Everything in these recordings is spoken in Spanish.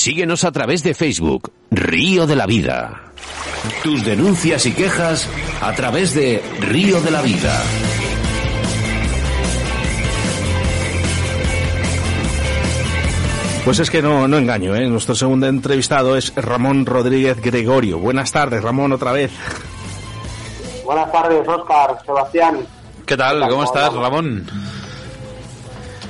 síguenos a través de Facebook, Río de la Vida. Tus denuncias y quejas a través de Río de la Vida. Pues es que no, no engaño, ¿eh? Nuestro segundo entrevistado es Ramón Rodríguez Gregorio. Buenas tardes, Ramón, otra vez. Buenas tardes, Oscar, Sebastián. ¿Qué tal? ¿Cómo estás, Ramón?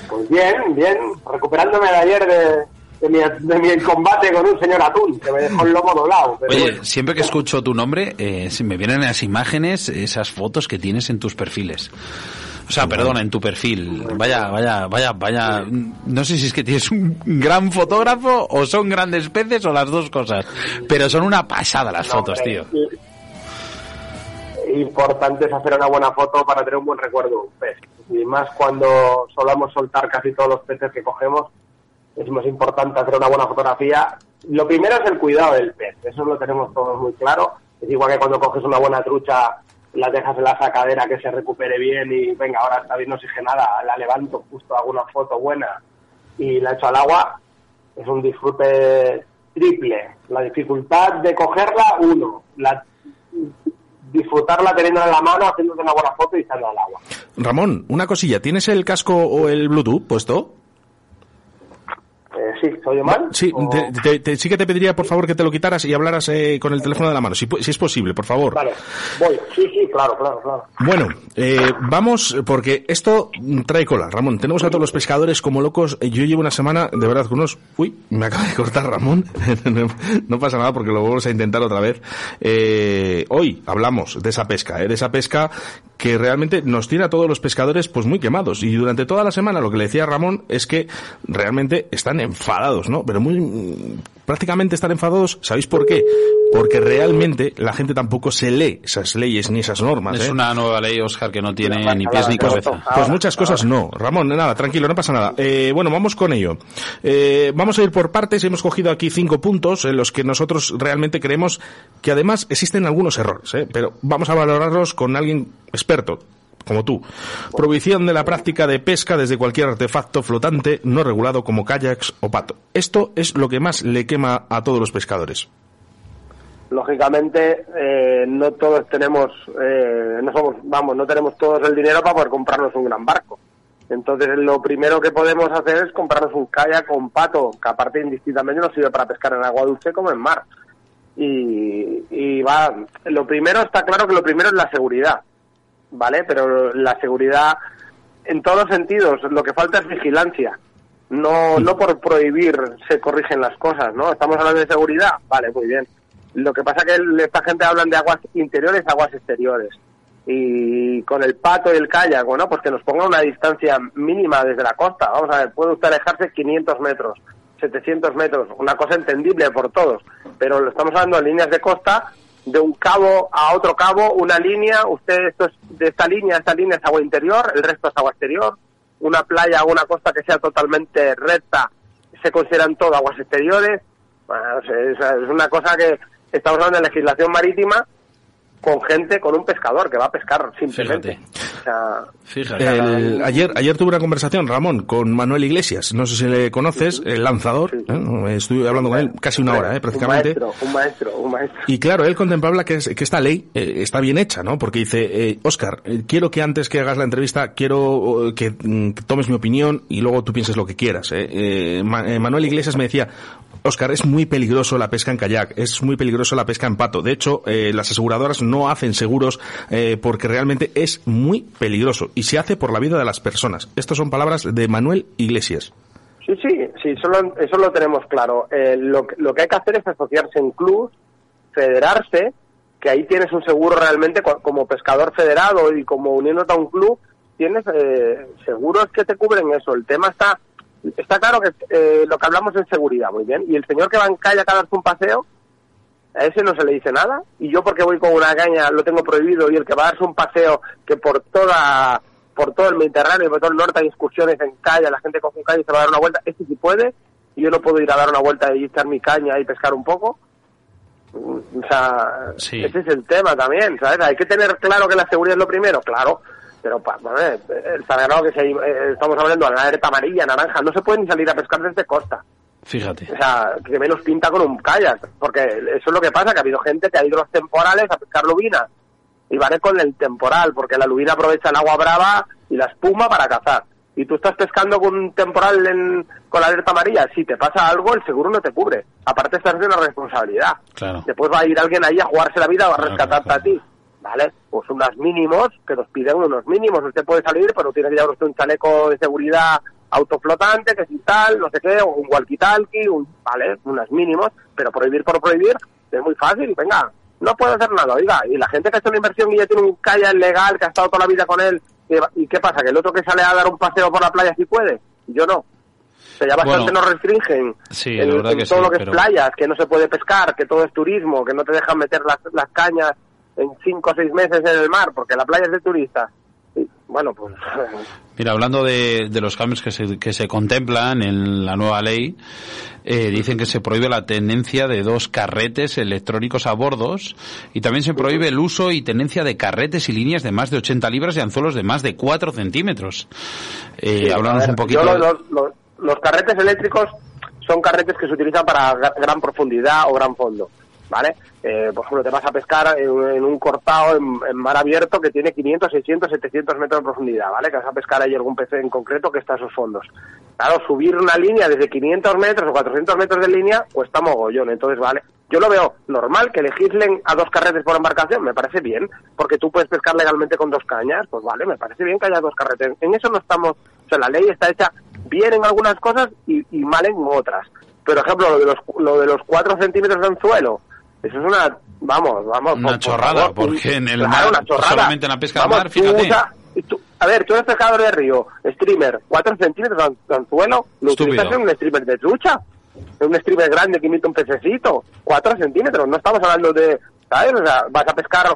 Pues bien, bien. Recuperándome de ayer de, mi, de mi combate con un señor atún, que me dejó el lomo doblado. pero Oye, bueno. siempre que escucho tu nombre, eh, se me vienen las imágenes, esas fotos que tienes en tus perfiles. O sea, perdona, en tu perfil. Vaya, vaya, vaya, vaya. No sé si es que tienes un gran fotógrafo o son grandes peces o las dos cosas. Pero son una pasada las fotos, tío. Importante es hacer una buena foto para tener un buen recuerdo de un pez. Y más cuando solamos soltar casi todos los peces que cogemos, es más importante hacer una buena fotografía. Lo primero es el cuidado del pez, eso lo tenemos todos muy claro. Es igual que cuando coges una buena trucha, la dejas en la sacadera que se recupere bien y venga, ahora está bien oxigenada, la levanto, justo hago una foto buena y la echo al agua. Es un disfrute triple. La dificultad de cogerla, uno. La disfrutarla teniéndola en la mano, haciéndote una buena foto y echando al agua. Ramón, una cosilla, ¿tienes el casco o el Bluetooth puesto? Eh, sí, ¿se oye mal? Sí, ¿O- te- te- te- sí que te pediría por favor que te lo quitaras y hablaras eh, con el teléfono de la mano, si, es posible, por favor. Vale, voy. Sí, sí, claro, claro, claro. Bueno, eh, vamos, porque esto trae cola, Ramón. Tenemos a todos los pescadores como locos. Yo llevo una semana, de verdad, con unos... Uy, me acaba de cortar Ramón. no, pasa nada porque lo vamos a intentar otra vez. Hoy hablamos de esa pesca, ¿eh? de esa pesca que realmente nos tiene a todos los pescadores pues muy quemados. Y durante toda la semana lo que le decía Ramón es que realmente están enfadados, ¿no? Pero muy... prácticamente están enfadados. ¿Sabéis por qué? Porque realmente la gente tampoco se lee esas leyes ni esas normas. Es ¿eh? una nueva ley, Oscar, que no tiene pasa ni pies nada, ni cabeza. Pues muchas cosas no. Ramón, nada, tranquilo, no pasa nada. Eh, bueno, vamos con ello. Eh, vamos a ir por partes. Hemos cogido aquí cinco puntos en los que nosotros realmente creemos que además existen algunos errores, ¿eh? pero vamos a valorarlos con alguien experto. Como tú. Prohibición de la práctica de pesca desde cualquier artefacto flotante no regulado como kayaks o pato. Esto es lo que más le quema a todos los pescadores. Lógicamente, eh, no todos tenemos, eh, no somos, vamos, no tenemos todos el dinero para poder comprarnos un gran barco. Entonces, lo primero que podemos hacer es comprarnos un kayak con pato, que aparte indistintamente nos sirve para pescar en agua dulce como en mar. Y, y va, lo primero está claro que lo primero es la seguridad, ¿vale? Pero la seguridad en todos los sentidos, lo que falta es vigilancia. No, no por prohibir se corrigen las cosas, ¿no? Estamos hablando de seguridad, vale, muy bien. Lo que pasa que el- esta gente hablan de aguas interiores, aguas exteriores. Y con el pato y el kayak, bueno, pues que nos ponga una distancia mínima desde la costa. Vamos a ver, puede usted alejarse 500 metros, 700 metros, una cosa entendible por todos. Pero lo estamos hablando en líneas de costa, de un cabo a otro cabo, una línea, usted esto es de esta línea a esta línea es agua interior, el resto es agua exterior. Una playa o una costa que sea totalmente recta, se consideran todo aguas exteriores. Bueno, es, es una cosa que estamos hablando de legislación marítima con gente, con un pescador que va a pescar simplemente. O sea, Fíjate. El- ayer, ayer tuve una conversación, Ramón, con Manuel Iglesias. No sé si le conoces, el lanzador. ¿eh? Estuve hablando con él casi una hora, ¿eh? prácticamente. Un maestro, un maestro, un maestro. Y claro, él contemplaba que, es- que esta ley eh, está bien hecha, ¿no? Porque dice, eh, Oscar, eh, quiero que antes que hagas la entrevista, quiero que, mm, que tomes mi opinión y luego tú pienses lo que quieras. ¿eh? Eh, Ma- eh, Manuel Iglesias me decía, Oscar, es muy peligroso la pesca en kayak, es muy peligroso la pesca en pato. De hecho, eh, las aseguradoras no hacen seguros eh, porque realmente es muy peligroso y se hace por la vida de las personas. Estas son palabras de Manuel Iglesias. Sí, sí, sí, eso lo, eso lo tenemos claro. Eh, lo, lo que hay que hacer es asociarse en clubs, federarse, que ahí tienes un seguro realmente co- como pescador federado y como uniéndote a un club, tienes eh, seguros que te cubren eso. El tema está, está claro que eh, lo que hablamos es seguridad, muy bien. Y el señor que va en calle a darse un paseo, a ese no se le dice nada. Y yo porque voy con una caña lo tengo prohibido y el que va a darse un paseo que por toda por todo el Mediterráneo, por todo el norte hay excursiones en calle, la gente coge un caña y se va a dar una vuelta, este sí puede, y yo no puedo ir a dar una vuelta y echar mi caña y pescar un poco. Mm, O sea, Sí. ese es el tema también, ¿sabes? Hay que tener claro que la seguridad es lo primero, claro, pero ver, el sagrado que se, eh, estamos hablando de la alerta amarilla, naranja, no se puede ni salir a pescar desde costa. Fíjate. O sea, que menos pinta con un kayak. Porque eso es lo que pasa, que ha habido gente que ha ido los temporales a pescar lubinas. Y vale con el temporal, porque la lubina aprovecha el agua brava y la espuma para cazar. Y tú estás pescando con un temporal en, con la alerta amarilla. Si te pasa algo, el seguro no te cubre. Aparte estás de una responsabilidad. Claro. Después va a ir alguien ahí a jugarse la vida o a Claro, rescatarte claro. a ti. ¿Vale? Pues unos mínimos, que nos piden unos mínimos. Usted puede salir, pero tiene que llevar usted un chaleco de seguridad autoflotante, que si tal, no sé qué, o un walkie-talkie, un, ¿vale? Unos mínimos. Pero prohibir por prohibir es muy fácil. Venga, no puedo hacer nada, oiga. Y la gente que ha hecho una inversión y ya tiene un kayak legal, que ha estado toda la vida con él, ¿y qué pasa? ¿Que el otro que sale a dar un paseo por la playa sí puede? Yo no. O sea, ya bastante Bueno, nos restringen sí, en, en todo sí, lo que pero- es playas, que no se puede pescar, que todo es turismo, que no te dejan meter las, las cañas en cinco o seis meses en el mar, porque la playa es de turistas. Bueno, pues Mira, hablando de, de los cambios que se, que se contemplan en la nueva ley, eh, dicen que se prohíbe la tenencia de dos carretes electrónicos a bordos y también se prohíbe el uso y tenencia de carretes y líneas de más de 80 libras y anzuelos de más de 4 centímetros. Eh, Sí, a ver, un poquito. yo los, los- los carretes eléctricos son carretes que se utilizan para gra- gran profundidad o gran fondo, ¿vale? Eh, por ejemplo, te vas a pescar en, un cortado en, mar abierto que tiene 500, 600, 700 metros de profundidad, ¿vale? Que vas a pescar ahí algún pez en concreto que está a esos fondos. Claro, subir una línea desde 500 metros o 400 metros de línea cuesta mogollón, entonces, ¿vale? Yo lo veo normal que legislen a dos carretes por embarcación, me parece bien, porque tú puedes pescar legalmente con dos cañas, pues vale, me parece bien que haya dos carretes. En eso no estamos, o sea, la ley está hecha bien en algunas cosas y, mal en otras. Pero, ejemplo, lo de los, lo de los cuatro centímetros de anzuelo, eso es una, vamos, vamos. Una por- por chorrada, favor, porque en el claro, mar, solamente en la pesca del Vamos, mar, tú fíjate. usa- y tú- a ver, tú eres pescador de río, streamer, cuatro centímetros de an- de anzuelo, lo Estúpido. utilizas en un streamer de trucha, en un streamer grande que imita un pececito, cuatro centímetros, no estamos hablando de, ¿sabes? O sea, vas a pescar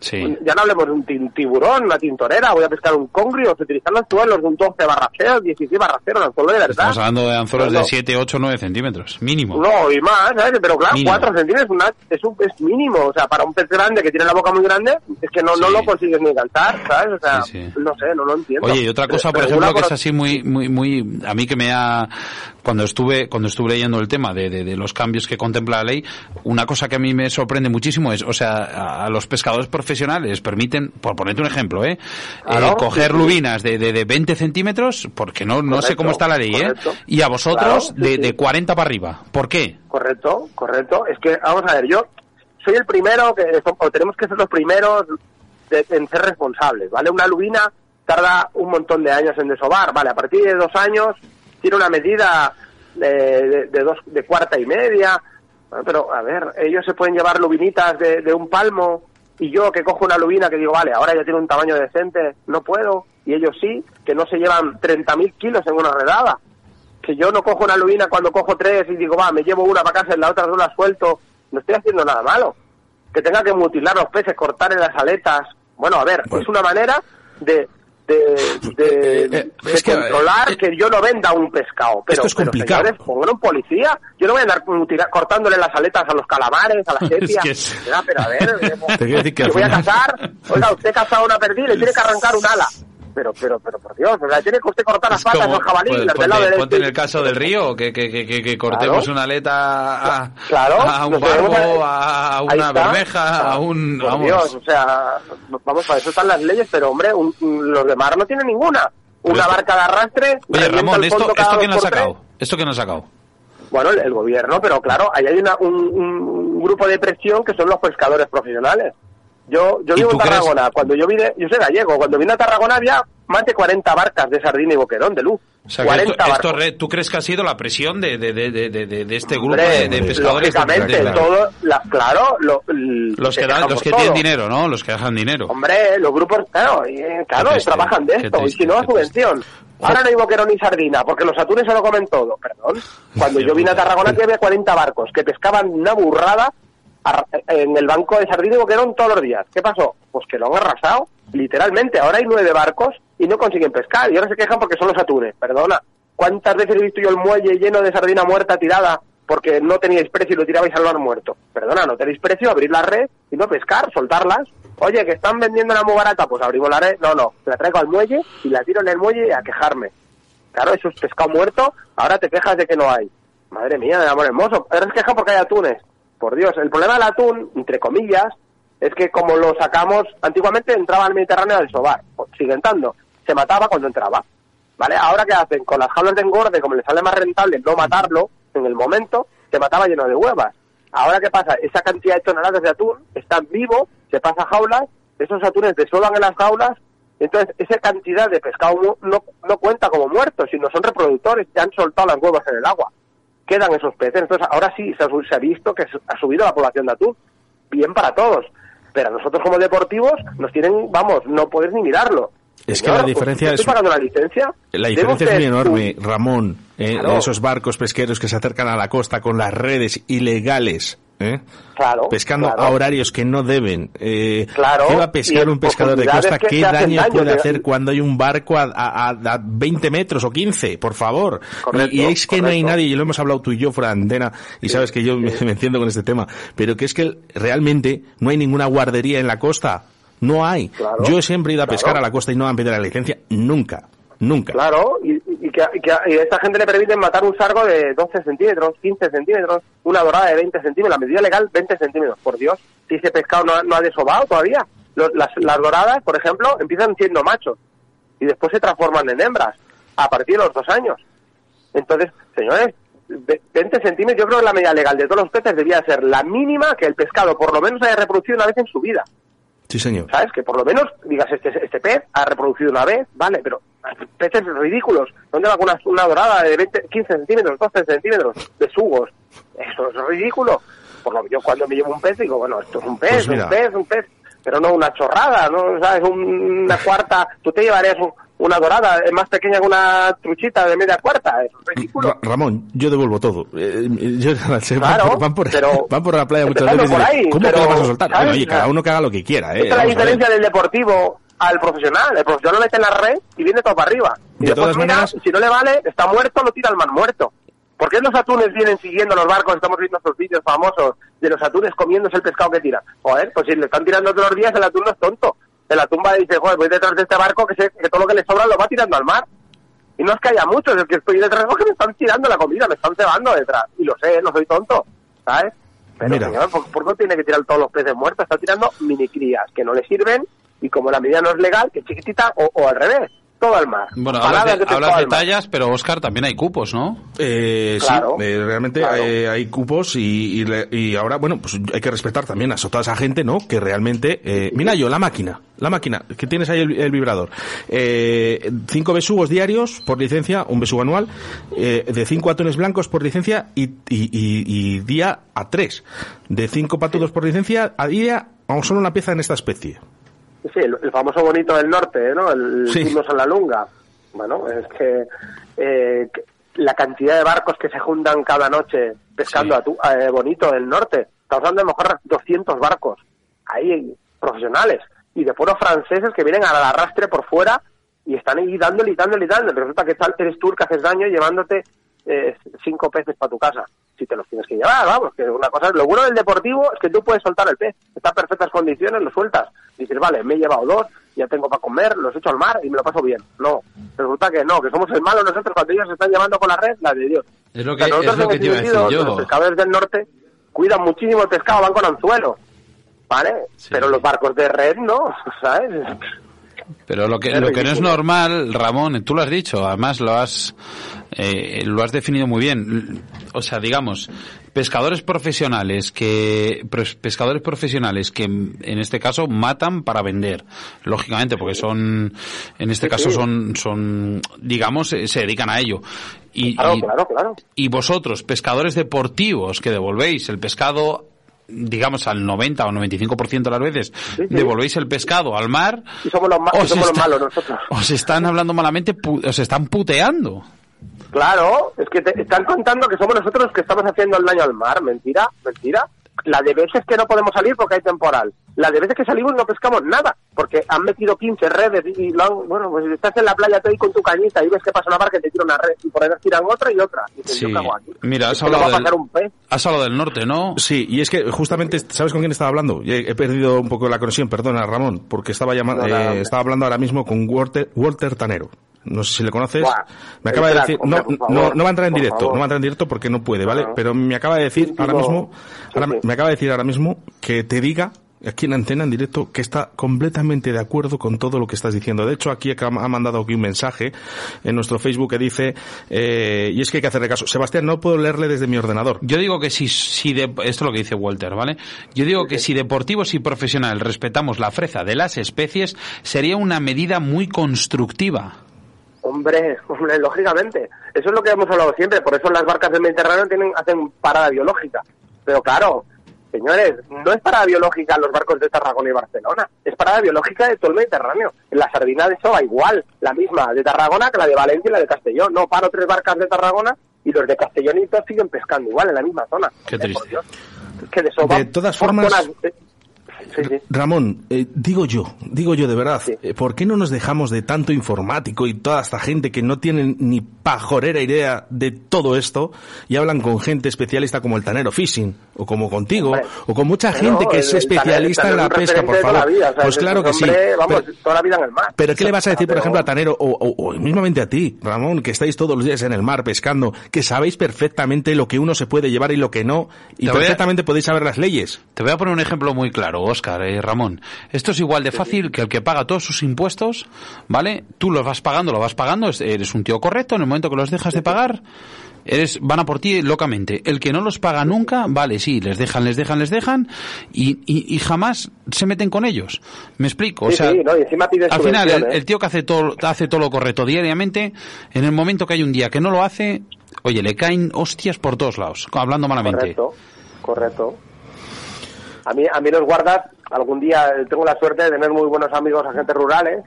Sí. ya no hablemos de un tiburón, una tintorera, voy a pescar un congrio, se utilizan los suelos de un 12 barra 0, 16 barra 0, anzuelo de verdad. Estamos hablando de anzuelos No, de no. 7, 8, 9 centímetros, mínimo. No, y más, ¿sabes? Pero claro, Mínimo. 4 centímetros es, una- es, un, es mínimo. O sea, para un pez grande que tiene la boca muy grande, es que no, no lo consigues ni alcanzar, ¿sabes? O sea, Sí, sí. no sé, no lo entiendo. Oye, y otra cosa, por pero ejemplo, que es así muy, muy, muy, a mí que me ha, cuando estuve, cuando estuve leyendo el tema de, de, de los cambios que contempla la ley, una cosa que a mí me sorprende muchísimo es, o sea, a, a los pescadores profesionales permiten, por ponerte un ejemplo, eh, Claro, eh, coger sí, lubinas de, de, de 20 centímetros, porque no, no sé cómo está la ley, correcto. eh, y a vosotros Claro, sí, de, de 40 para arriba. ¿Por qué? Correcto, correcto. Es que, vamos a ver, yo soy el primero que, o tenemos que ser los primeros de- en ser responsables, ¿vale? Una lubina tarda un montón de años en desovar, ¿vale? A partir de dos años tiene una medida de, de, de dos, de cuarta y media, Bueno, pero a ver, ellos se pueden llevar lubinitas de, de un palmo y yo que cojo una lubina que digo, vale, ahora ya tiene un tamaño decente, no puedo, y ellos sí, que no se llevan 30.000 kilos en una redada que yo no cojo una lubina cuando cojo tres y digo, va, me llevo una para casa y la otra no la suelto, no estoy haciendo nada malo. Que tenga que mutilar los peces, cortarle las aletas. Bueno, a ver, Bueno. es una manera de, de, de, Eh, eh, de que, controlar eh, que yo no venda un pescado. Pero, esto es pero, complicado. señores, pongan un policía. Yo no voy a andar cortándole las aletas a los calamares, a las sepias. que es- Oiga, pero a ver, Te que voy a cazar. Oiga, usted ha cazado una perdida y le tiene que arrancar un ala. Pero, pero, pero, por Dios, o sea, tiene que usted cortar las patas al jabalí, pues, del lado ponte, ponte en el caso del río, que, que, que, que- cortemos Claro. una aleta a, Claro, a un barbo, a- una bermeja, a un... Por vamos. Dios, o sea, vamos, para eso están las leyes, pero hombre, un- los de mar no tienen ninguna. Una esto- barca de arrastre. Oye, Ramón, ¿esto, esto quién lo ha tres. sacado? ¿Esto quién lo ha sacado? Bueno, el, el gobierno, pero claro, ahí hay una, un, un grupo de presión que son los pescadores profesionales. Yo, yo ¿Y vivo en crees- Tarragona. Cuando yo vine, yo soy gallego. Cuando vine a Tarragona había más de 40 barcas de sardina y boquerón de luz. O sea, que 40 esto, esto barcos. re- ¿Tú crees que ha sido la presión de, de, de, de, de- este grupo Hombre, de, pescadores? lógicamente, de- todo, la- claro, lo- los que, dan, los que todo. tienen dinero, ¿no? Los que dejan dinero. Hombre, los grupos, claro, y, eh, claro, triste, trabajan de esto, triste, y si no, a subvención. Ahora no hay boquerón ni sardina, porque los atunes se lo comen todo, perdón. Cuando yo vine a. Tarragona aquí había 40 barcos que pescaban una burrada en el banco de sardina y boquerón todos los días. ¿Qué pasó? Pues que lo han arrasado, literalmente. Ahora hay nueve barcos y no consiguen pescar, y ahora se quejan porque son los atunes, perdona. ¿Cuántas veces he visto yo el muelle lleno de sardina muerta tirada porque no teníais precio y lo tirabais al mar muerto? Perdona, no tenéis precio, abrir la red y no pescar, soltarlas. Oye, que están vendiéndola muy barata, pues abrimos la red. No, no, la traigo al muelle y la tiro en el muelle a quejarme. Claro, eso es pescado muerto, ahora te quejas de que no hay. Madre mía, de amor hermoso. Ahora es queja porque hay atunes. Por Dios, el problema del atún, entre comillas, es que como lo sacamos, antiguamente entraba al Mediterráneo del sobar, sigue entrando, se mataba cuando entraba. ¿Vale? Ahora qué hacen? Con las jaulas de engorde, como les sale más rentable no matarlo en el momento, se mataba lleno de huevas. Ahora qué pasa? Esa cantidad de toneladas de atún están vivos, se pasa a jaulas, esos atunes desuelvan en las jaulas, entonces esa cantidad de pescado no, no cuenta como muertos, sino son reproductores, ya han soltado las huevas en el agua. Quedan esos peces. Entonces ahora sí se ha, se ha visto que ha subido la población de atún. Bien para todos. Pero nosotros como deportivos nos tienen, vamos, no puedes ni mirarlo. Es que la diferencia es... pagando la licencia? La diferencia es muy enorme, Ramón. Eh, Esos barcos pesqueros que se acercan a la costa con las redes ilegales. ¿Eh? Claro, pescando claro. a horarios que no deben. Eh, claro, ¿Qué va a pescar un pescador de costa? que ¿Qué daño daño, puede hacer cuando hay un barco a, a, a 20 metros o 15? Por favor. Correcto, y, y es que no hay nadie, y lo hemos hablado tú y yo fuera de antena, y sabes que yo me, me enciendo con este tema, pero que es que realmente no hay ninguna guardería en la costa. No hay. Claro, yo siempre he ido a pescar claro. a la costa y no me han pedido la licencia. Nunca. Nunca. Claro, y, y que, y que a y a esta gente le permiten matar un sargo de 12 centímetros, 15 centímetros, una dorada de 20 centímetros, la medida legal 20 centímetros, por Dios, si ese pescado no, ha- no ha desobado todavía. Los- las, las doradas, por ejemplo, empiezan siendo machos y después se transforman en hembras a partir de los dos años. Entonces, señores, ve- 20 centímetros, yo creo que la medida legal de todos los peces debía ser la mínima que el pescado por lo menos haya reproducido una vez en su vida. Sí, señor. ¿sabes? Que por lo menos digas, este, este pez ha reproducido una vez, vale, pero peces ridículos. ¿Dónde va con una, una dorada de 20, 15 centímetros, 12 centímetros de sugos? Eso es ridículo. Por lo que yo cuando me llevo un pez digo, bueno, esto es un pez, Pues un pez, un pez, pero no una chorrada, ¿no? ¿Sabes? Un- una cuarta, tú te llevarías un- una dorada eh, más pequeña que una truchita de media cuarta, es ridículo. Ra- Ramón, yo devuelvo todo. Eh, yo, se van, Claro, van, por, pero- van por la playa muchas veces por ahí, ¿cómo pero, lo vas a soltar? Bueno, oye, cada uno que haga lo que quiera. Eh, Esta es la diferencia del deportivo al profesional. El profesional mete en la red y viene todo para arriba. Y De después todas mira, maneras- si no le vale, está muerto, lo tira al mar muerto. ¿Por qué los atunes vienen siguiendo los barcos? Estamos viendo estos vídeos famosos de los atunes comiéndose el pescado que tira. Joder, pues si le están tirando todos los días, el atún no es tonto. El atún va y dice, joder, voy detrás de este barco que, sé que todo lo que le sobra lo va tirando al mar. Y no es que haya muchos, es que estoy detrás porque me están tirando la comida, me están cebando detrás. Y lo sé, no soy tonto, ¿sabes? Pero Mira. señor, ¿por, por qué tiene que tirar todos los peces muertos? Está tirando mini crías que no le sirven y como la medida no es legal, que chiquitita o, o al revés, todo al mar. Bueno, hablas de, hablas tallas, pero Oscar, también hay cupos, ¿no? Eh, Claro, sí, eh, realmente claro. eh, hay cupos y, y, le- y ahora, bueno, pues hay que respetar también a toda esa gente, ¿no? Que realmente... Eh, mira yo, la máquina, la máquina, que tienes ahí el, el vibrador. Eh, cinco besugos diarios por licencia, un besugo anual, eh, de cinco atunes blancos por licencia y, y, y- y día a tres. De cinco patudos por licencia a día, vamos, solo una pieza en esta especie. Sí, el, el famoso bonito del norte, ¿no? El Sí. En la lunga. Bueno, es que, eh, que la cantidad de barcos que se juntan cada noche pescando Sí. a tu, eh, bonito del norte. Estamos hablando de a lo mejor 200 barcos ahí profesionales y de puros franceses que vienen al arrastre por fuera y están ahí dándole y dándole y dándole. Resulta que tal eres que haces daño llevándote eh, cinco peces para tu casa. Si te los tienes que llevar, vamos, que una cosa, lo bueno del deportivo es que tú puedes soltar el pez, está en perfectas condiciones, lo sueltas. Dices, vale, me he llevado dos, ya tengo para comer, los echo al mar y me lo paso bien. No, resulta que no, que somos el malo nosotros cuando ellos se están llevando con la red, la de Dios. Es lo O sea, que, nosotros es lo en que ese te iba a sentido, decir yo. Los pescadores del norte cuidan muchísimo el pescado, van con anzuelo, ¿vale? Sí. Pero los barcos de red no, ¿sabes? Pero lo que, lo que no es normal, Ramón, tú lo has dicho, además lo has, eh, lo has definido muy bien. O sea, digamos, pescadores profesionales que, pescadores profesionales que en este caso matan para vender, lógicamente, porque son, en este Sí, caso sí. son, son, digamos, eh, se dedican a ello. Y, Claro, y- claro, claro. y vosotros, pescadores deportivos, que devolvéis el pescado, digamos, al 90 o 95% de las veces, Sí, sí. devolvéis el pescado al mar. Y somos los, ma- y os somos los malos nosotros. Os están hablando malamente, os están puteando. Claro, es que te están contando que somos nosotros los que estamos haciendo el daño al mar. Mentira, mentira. La de veces que no podemos salir porque hay temporal. La de veces que salimos no pescamos nada, porque han metido 15 redes y lo han- bueno, pues estás en la playa tú ahí con tu cañita y ves que pasa una barca y te tira una red y por ahí tiran otra y otra. Y dices, Sí. yo cago aquí. Mira, has hablado a del- pasar un pez. Has hablado del norte, ¿no? Sí, y es que justamente, ¿sabes con quién estaba hablando? He, he perdido un poco la conexión, perdona Ramón, porque estaba llamando, No, nada, hombre. estaba hablando ahora mismo con Walter, Walter Tanero. No sé si le conoces, Buah, me acaba de decir, hombre, no, no, no va a entrar en por directo, favor. no va a entrar en directo porque no puede, ¿vale? Pero me acaba de decir ahora mismo, sí, ahora sí. me acaba de decir ahora mismo que te diga aquí en antena en directo que está completamente de acuerdo con todo lo que estás diciendo. De hecho, aquí ha ha mandado aquí un mensaje en nuestro Facebook que dice, eh, y es que hay que hacerle caso. Sebastián, no puedo leerle desde mi ordenador. Yo digo que si, si de, esto es lo que dice Walter, ¿vale? Yo digo que si deportivos y profesionales respetamos la freza de las especies, sería una medida muy constructiva. Hombre, hombre, lógicamente. Eso es lo que hemos hablado siempre. Por eso las barcas del Mediterráneo tienen, hacen parada biológica. Pero claro, señores, no es parada biológica los barcos de Tarragona y Barcelona. Es parada biológica de todo el Mediterráneo. En la sardina de eso va igual. La misma de Tarragona que la de Valencia y la de Castellón. No, paro tres barcas de Tarragona y los de Castellonitos siguen pescando igual en la misma zona. Qué Eh, triste. por Dios. Es que de eso De va todas por formas- zonas, eh, sí, sí. Ramón, eh, digo yo, digo yo de verdad, Sí. eh, ¿por qué no nos dejamos de tanto informático y toda esta gente que no tienen ni pajorera idea de todo esto y hablan con gente especialista como el Tanero Fishing o como contigo Hombre. o con mucha gente que el- es el especialista en la pesca, por favor? la vida, o sea, pues claro que sí. Vamos, Pero- toda la vida en el mar. pero ¿qué le vas a decir, por ejemplo, a Tanero o, o- o mismamente a ti, Ramón, que estáis todos los días en el mar pescando, que sabéis perfectamente lo que uno se puede llevar y lo que no, y Te voy a- perfectamente podéis saber las leyes? Te voy a poner un ejemplo muy claro, Eh, Ramón. Esto es igual de fácil que el que paga todos sus impuestos, ¿vale? Tú los vas pagando, lo vas pagando, es- eres un tío correcto, en el momento que los dejas de pagar, eres, van a por ti locamente. El que no los paga nunca, vale, sí, les dejan, les dejan, les dejan, y, y, y jamás se meten con ellos. ¿Me explico? O Sí, sea, sí, no, y encima pides al final, el tío que hace todo, hace todo lo correcto diariamente, en el momento que hay un día que no lo hace, oye, le caen hostias por todos lados, hablando malamente. Correcto, correcto. A mí, a mí los guardas, algún día eh, tengo la suerte de tener muy buenos amigos agentes rurales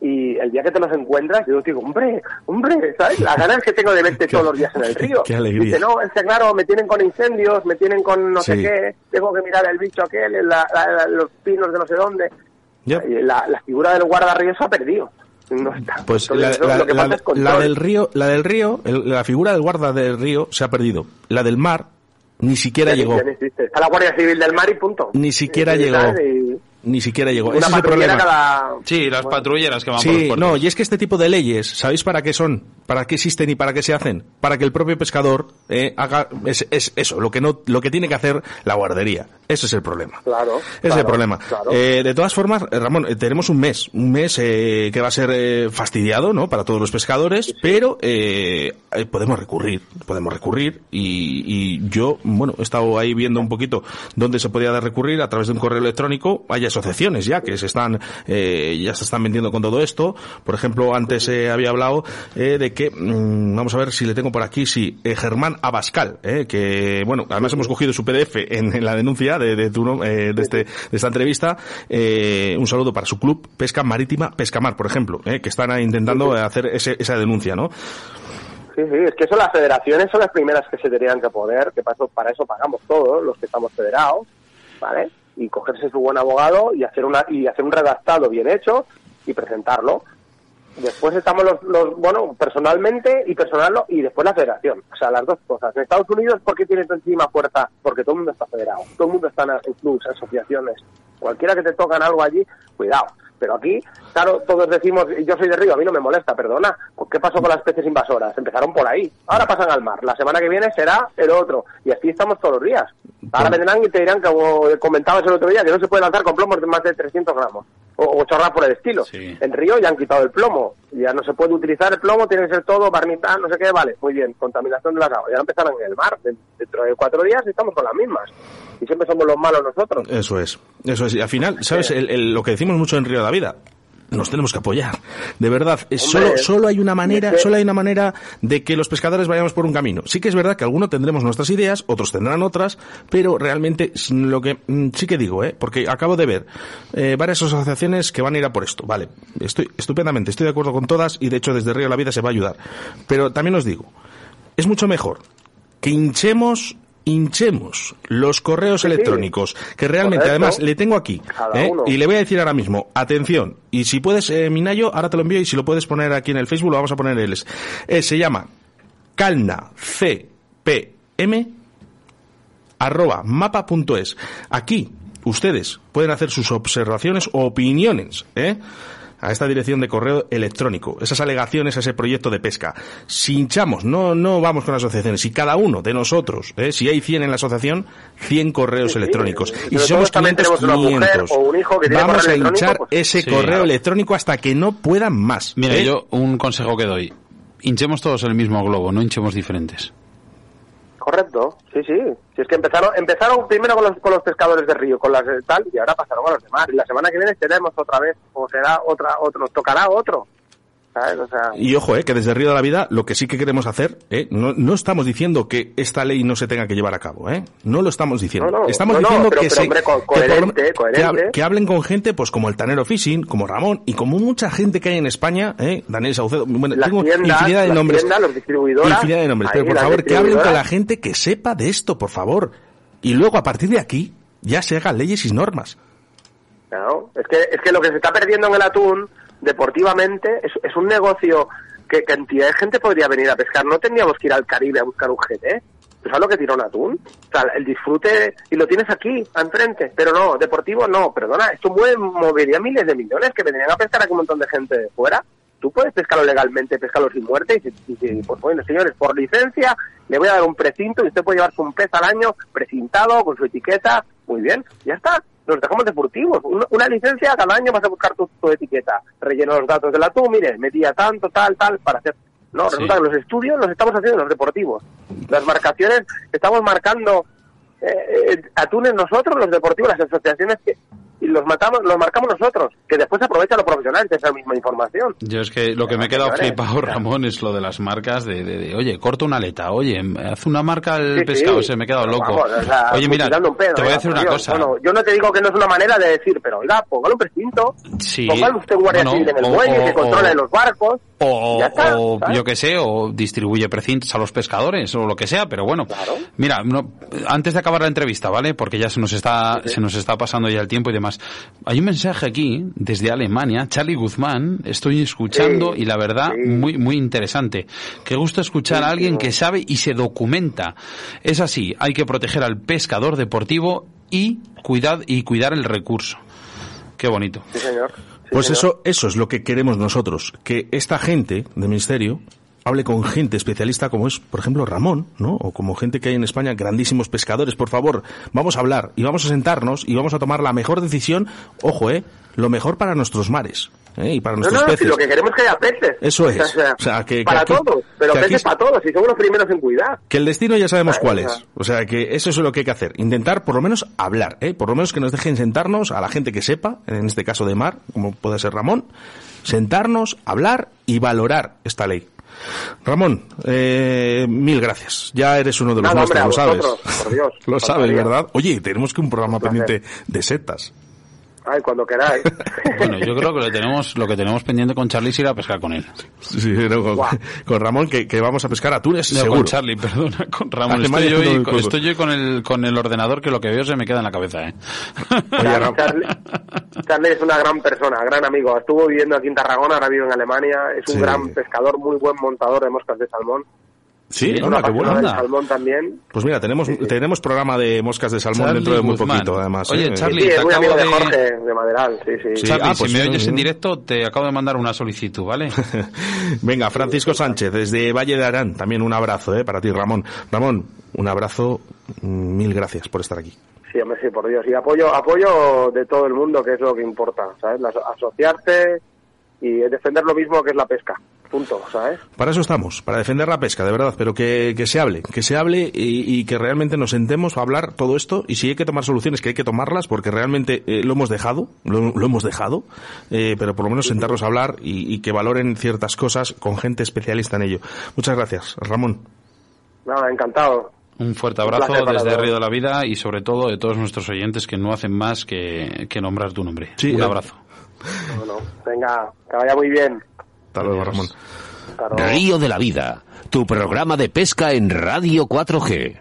y el día que te los encuentras, yo digo, hombre, hombre, ¿sabes? Las ganas que tengo de verte todos los días en el río. qué alegría. Dice, no, es que claro, me tienen con incendios, me tienen con no sé qué, tengo que mirar el bicho aquel, la- la- la- los pinos de no sé dónde. La, la figura del guardarrío se ha perdido. No está. Pues Entonces, la, eso, la- lo que la- pasa es control. la del río, la del río, el- la figura del guarda del río se ha perdido. La del mar ni siquiera Ya llegó. ya ni existe. Está la Guardia Civil del Mar y punto. Ni siquiera Y- llegó. Y- Ni siquiera llegó. Una Ese es el problema. cada... Sí, las patrulleras que van por Sí, los puertos. no, y es que este tipo de leyes, ¿sabéis para qué son? ¿Para qué existen y para qué se hacen? Para que el propio pescador eh, haga es, es eso, lo que no, lo que tiene que hacer la guardería. Ese es el problema. Claro, Ese es el problema. claro. Eh, de todas formas, eh, Ramón, eh, tenemos un mes, un mes eh, que va a ser eh, fastidiado, ¿no? Para todos los pescadores, pero eh, eh, podemos recurrir, podemos recurrir y, y yo, bueno, he estado ahí viendo un poquito dónde se podía recurrir a través de un correo electrónico. Hay asociaciones ya que se están, eh, ya se están vendiendo con todo esto. Por ejemplo, antes eh, había hablado eh, de que, mm, vamos a ver si le tengo por aquí, sí, eh, Germán Abascal, eh, que, bueno, además hemos cogido su PDF en, en la denuncia de, de, tu, eh, de, este, de esta entrevista. Eh, un saludo para su club Pesca Marítima Pescamar, por ejemplo, que están intentando hacer ese- esa denuncia, ¿no? Sí, sí, es que eso las federaciones son las primeras que se tendrían que poder, que para eso, para eso pagamos todos los que estamos federados, ¿vale? Y cogerse su buen abogado y hacer una y hacer un redactado bien hecho y presentarlo. Después estamos los, los bueno, personalmente y personal y después la federación. O sea, las dos cosas. En Estados Unidos, ¿por qué tienes encima fuerza? Porque todo el mundo está federado. Todo el mundo está en clubs, asociaciones. Cualquiera que te tocan algo allí, cuidado. Pero aquí, claro, todos decimos, yo soy de Río, a mí no me molesta, perdona. Pues, ¿Qué pasó con las especies invasoras? Empezaron por ahí. Ahora pasan al mar. La semana que viene será el otro. Y así estamos todos los días. Ahora vendrán y te dirán, como comentabas el otro día, que no se puede lanzar con plomos de más de 300 gramos. O, o por el estilo. Sí. En Río ya han quitado el plomo. Ya no se puede utilizar el plomo, tiene que ser todo barnitán, no sé qué, vale, muy bien, contaminación de las aguas. Y ahora empezarán en el mar. De- Dentro de cuatro días estamos con las mismas. Y siempre somos los malos nosotros. Eso es, eso es. Y al final, ¿sabes? El- el- lo que decimos mucho en Río de la Vida. Nos tenemos que apoyar. De verdad, es solo, solo hay una manera, solo hay una manera de que los pescadores vayamos por un camino. Sí que es verdad que algunos tendremos nuestras ideas, otros tendrán otras, pero realmente lo que mm, sí que digo, ¿eh? porque acabo de ver eh, varias asociaciones que van a ir a por esto. Vale, estoy estupendamente, estoy de acuerdo con todas y de hecho desde Río de la Vida se va a ayudar. Pero también os digo, es mucho mejor que hinchemos hinchemos los correos Sí, sí. electrónicos que realmente Correcto. además le tengo aquí ¿eh? y le voy a decir ahora mismo atención y si puedes eh, Minayo ahora te lo envío y si lo puedes poner aquí en el Facebook lo vamos a poner él eh, se llama calna cpm arroba mapa.es aquí ustedes pueden hacer sus observaciones o opiniones ¿eh? A esta dirección de correo electrónico, esas alegaciones a ese proyecto de pesca. Si hinchamos, no, no vamos con asociaciones, si cada uno de nosotros, ¿eh? si hay 100 en la asociación, 100 correos Sí, sí. electrónicos. Y si somos también 500, tenemos una mujer 500. o un hijo que tiene Vamos a hinchar pues- ese Sí, correo claro. electrónico hasta que no puedan más. Mira, ¿eh? yo un consejo que doy. Hinchemos todos el mismo globo, no hinchemos diferentes. Correcto, sí, sí. Si es que empezaron, empezaron primero con los, con los pescadores de río, con las tal, y ahora pasaron a los demás. Y la semana que viene tenemos otra vez, o será otra, otro, tocará otro. ¿Sabes? O sea, Y ojo, eh, que desde Río de la Vida lo que sí que queremos hacer, eh, no, no estamos diciendo que esta ley no se tenga que llevar a cabo, eh, no lo estamos diciendo. No, no, estamos no, diciendo pero- que, pero, se, hombre, co- que por lo- coherente, que coherente. que hablen con gente, pues como el Tanero Fishing, como Ramón y como mucha gente que hay en España, eh, Daniel Saucedo, bueno, las tengo tiendas, infinidad de las nombres, tiendas, los distribuidoras, infinidad de nombres, pero por favor que hablen con la gente que sepa de esto, por favor, y luego a partir de aquí ya se hagan leyes y normas. Claro, es que, es que lo que se está perdiendo en el atún, deportivamente, es, un negocio que cantidad de gente podría venir a pescar. No tendríamos que ir al Caribe a buscar un GT. ¿Tú sabes lo que tira un atún? O sea, el disfrute, y lo tienes aquí, enfrente. Pero no, deportivo no, perdona, esto mueve, movería miles de millones que vendrían a pescar aquí un montón de gente de fuera. Tú puedes pescarlo legalmente, pescarlo sin muerte, y, y si, pues bueno, señores, por licencia, le voy a dar un precinto y usted puede llevarse un pez al año precintado, con su etiqueta, muy bien, ya está. Nos dejamos deportivos. Una, una licencia, cada año vas a buscar tu, tu etiqueta. Relleno los datos del atún, mire, metía tanto, tal, tal, para hacer... No, Sí. resulta que los estudios los estamos haciendo en los deportivos. Las marcaciones, estamos marcando eh, eh, atunes nosotros, los deportivos, las asociaciones que y los matamos, los marcamos nosotros, que después aprovecha los profesionales de esa misma información. Yo es que lo que me he quedado flipado, Ramón, es lo de las marcas de, de- de, oye, corta una aleta, oye, haz una marca al Sí, pescado, sí. se me he quedado loco. vamos, o sea, oye, mira, pedo, te voy a decir una Dios. cosa. Bueno, yo no te digo que no es una manera de decir, pero oiga, póngale un precinto, Sí, usted guardia bueno, civil en el o- muelle o- que controle o- los barcos, O, está, o yo que sé, o distribuye precintos a los pescadores o lo que sea, pero bueno. Claro. Mira, no, antes de acabar la entrevista, ¿vale? Porque ya se nos está se nos está pasando ya el tiempo y demás. Hay un mensaje aquí desde Alemania, Charlie Guzmán, estoy escuchando Sí, y la verdad sí. muy muy interesante. Qué gusto escuchar a alguien que sabe y se documenta. Es así, hay que proteger al pescador deportivo y cuidar y cuidar el recurso. Qué bonito. sí señor. Pues señor. eso, eso es lo que queremos nosotros, que esta gente del ministerio hable con gente especialista como es, por ejemplo, Ramón, ¿no? O como gente que hay en España, grandísimos pescadores, por favor, vamos a hablar y vamos a sentarnos y vamos a tomar la mejor decisión, ojo, eh, lo mejor para nuestros mares, ¿eh? Y para No, nuestros no, si peces. lo que queremos es que haya peces. Eso es. O sea, O sea, que- que para aquí- todos, pero que peces es- para todos, y somos los primeros en cuidar. Que el destino ya sabemos Vale, cuál o sea. es. O sea, que eso es lo que hay que hacer. Intentar, por lo menos, hablar, ¿eh? Por lo menos que nos dejen sentarnos a la gente que sepa, en este caso de Mar, como puede ser Ramón, sentarnos, hablar y valorar esta ley. Ramón, eh, mil gracias. Ya eres uno de los Nada, nuestros, lo sabes. vosotros, por Dios. lo sabes. ¿verdad? Oye, tenemos que un programa placer. pendiente de setas. Ay, cuando queráis. Bueno, yo creo que lo tenemos lo que tenemos pendiente con Charlie es ir a pescar con él. Sí, no, con, con Ramón, que, que vamos a pescar atunes, No, seguro. con Charlie, perdona, con Ramón. Estoy yo, no acuerdo. estoy yo con el, con el ordenador que lo que veo se me queda en la cabeza, ¿eh? Oye, Ram- Charlie, Charlie es una gran persona, gran amigo. Estuvo viviendo aquí en Tarragona, ahora vive en Alemania. Es un Sí. gran pescador, muy buen montador de moscas de salmón. Sí, Sí, qué del anda. salmón también. Pues mira, tenemos, tenemos programa de moscas de salmón Charlie dentro de muy Guzmán. poquito, además. Oye, ¿eh? Charlie, Sí, te acabo amigo de de- Jorge, de Maderal. Sí, sí. Sí. Charlie, ah, pues si me sí, oyes sí. en directo, te acabo de mandar una solicitud, ¿vale? Venga, Francisco Sánchez, desde Valle de Arán, también un abrazo ¿eh? para ti, Ramón. Ramón, un abrazo, mm, mil gracias por estar aquí. Sí, hombre, sí, por Dios. Y apoyo, apoyo de todo el mundo, que es lo que importa, ¿sabes? Asociarse y defender lo mismo que es la pesca. Punto, ¿sabes? Para eso estamos, para defender la pesca, de verdad, pero que, que se hable, que se hable y, y que realmente nos sentemos a hablar todo esto y si hay que tomar soluciones, que hay que tomarlas porque realmente eh, lo hemos dejado, lo, lo hemos dejado, eh, pero por lo menos sentarnos a hablar y, y que valoren ciertas cosas con gente especialista en ello. Muchas gracias, Ramón. Nada, encantado. Un fuerte Un abrazo para desde todos. Río de la Vida y sobre todo de todos nuestros oyentes que no hacen más que, que nombrar tu nombre. Sí, Un eh. abrazo. Bueno, venga, que vaya muy bien. Hasta luego, Ramón. Hasta luego. Río de la Vida, tu programa de pesca en Radio 4G.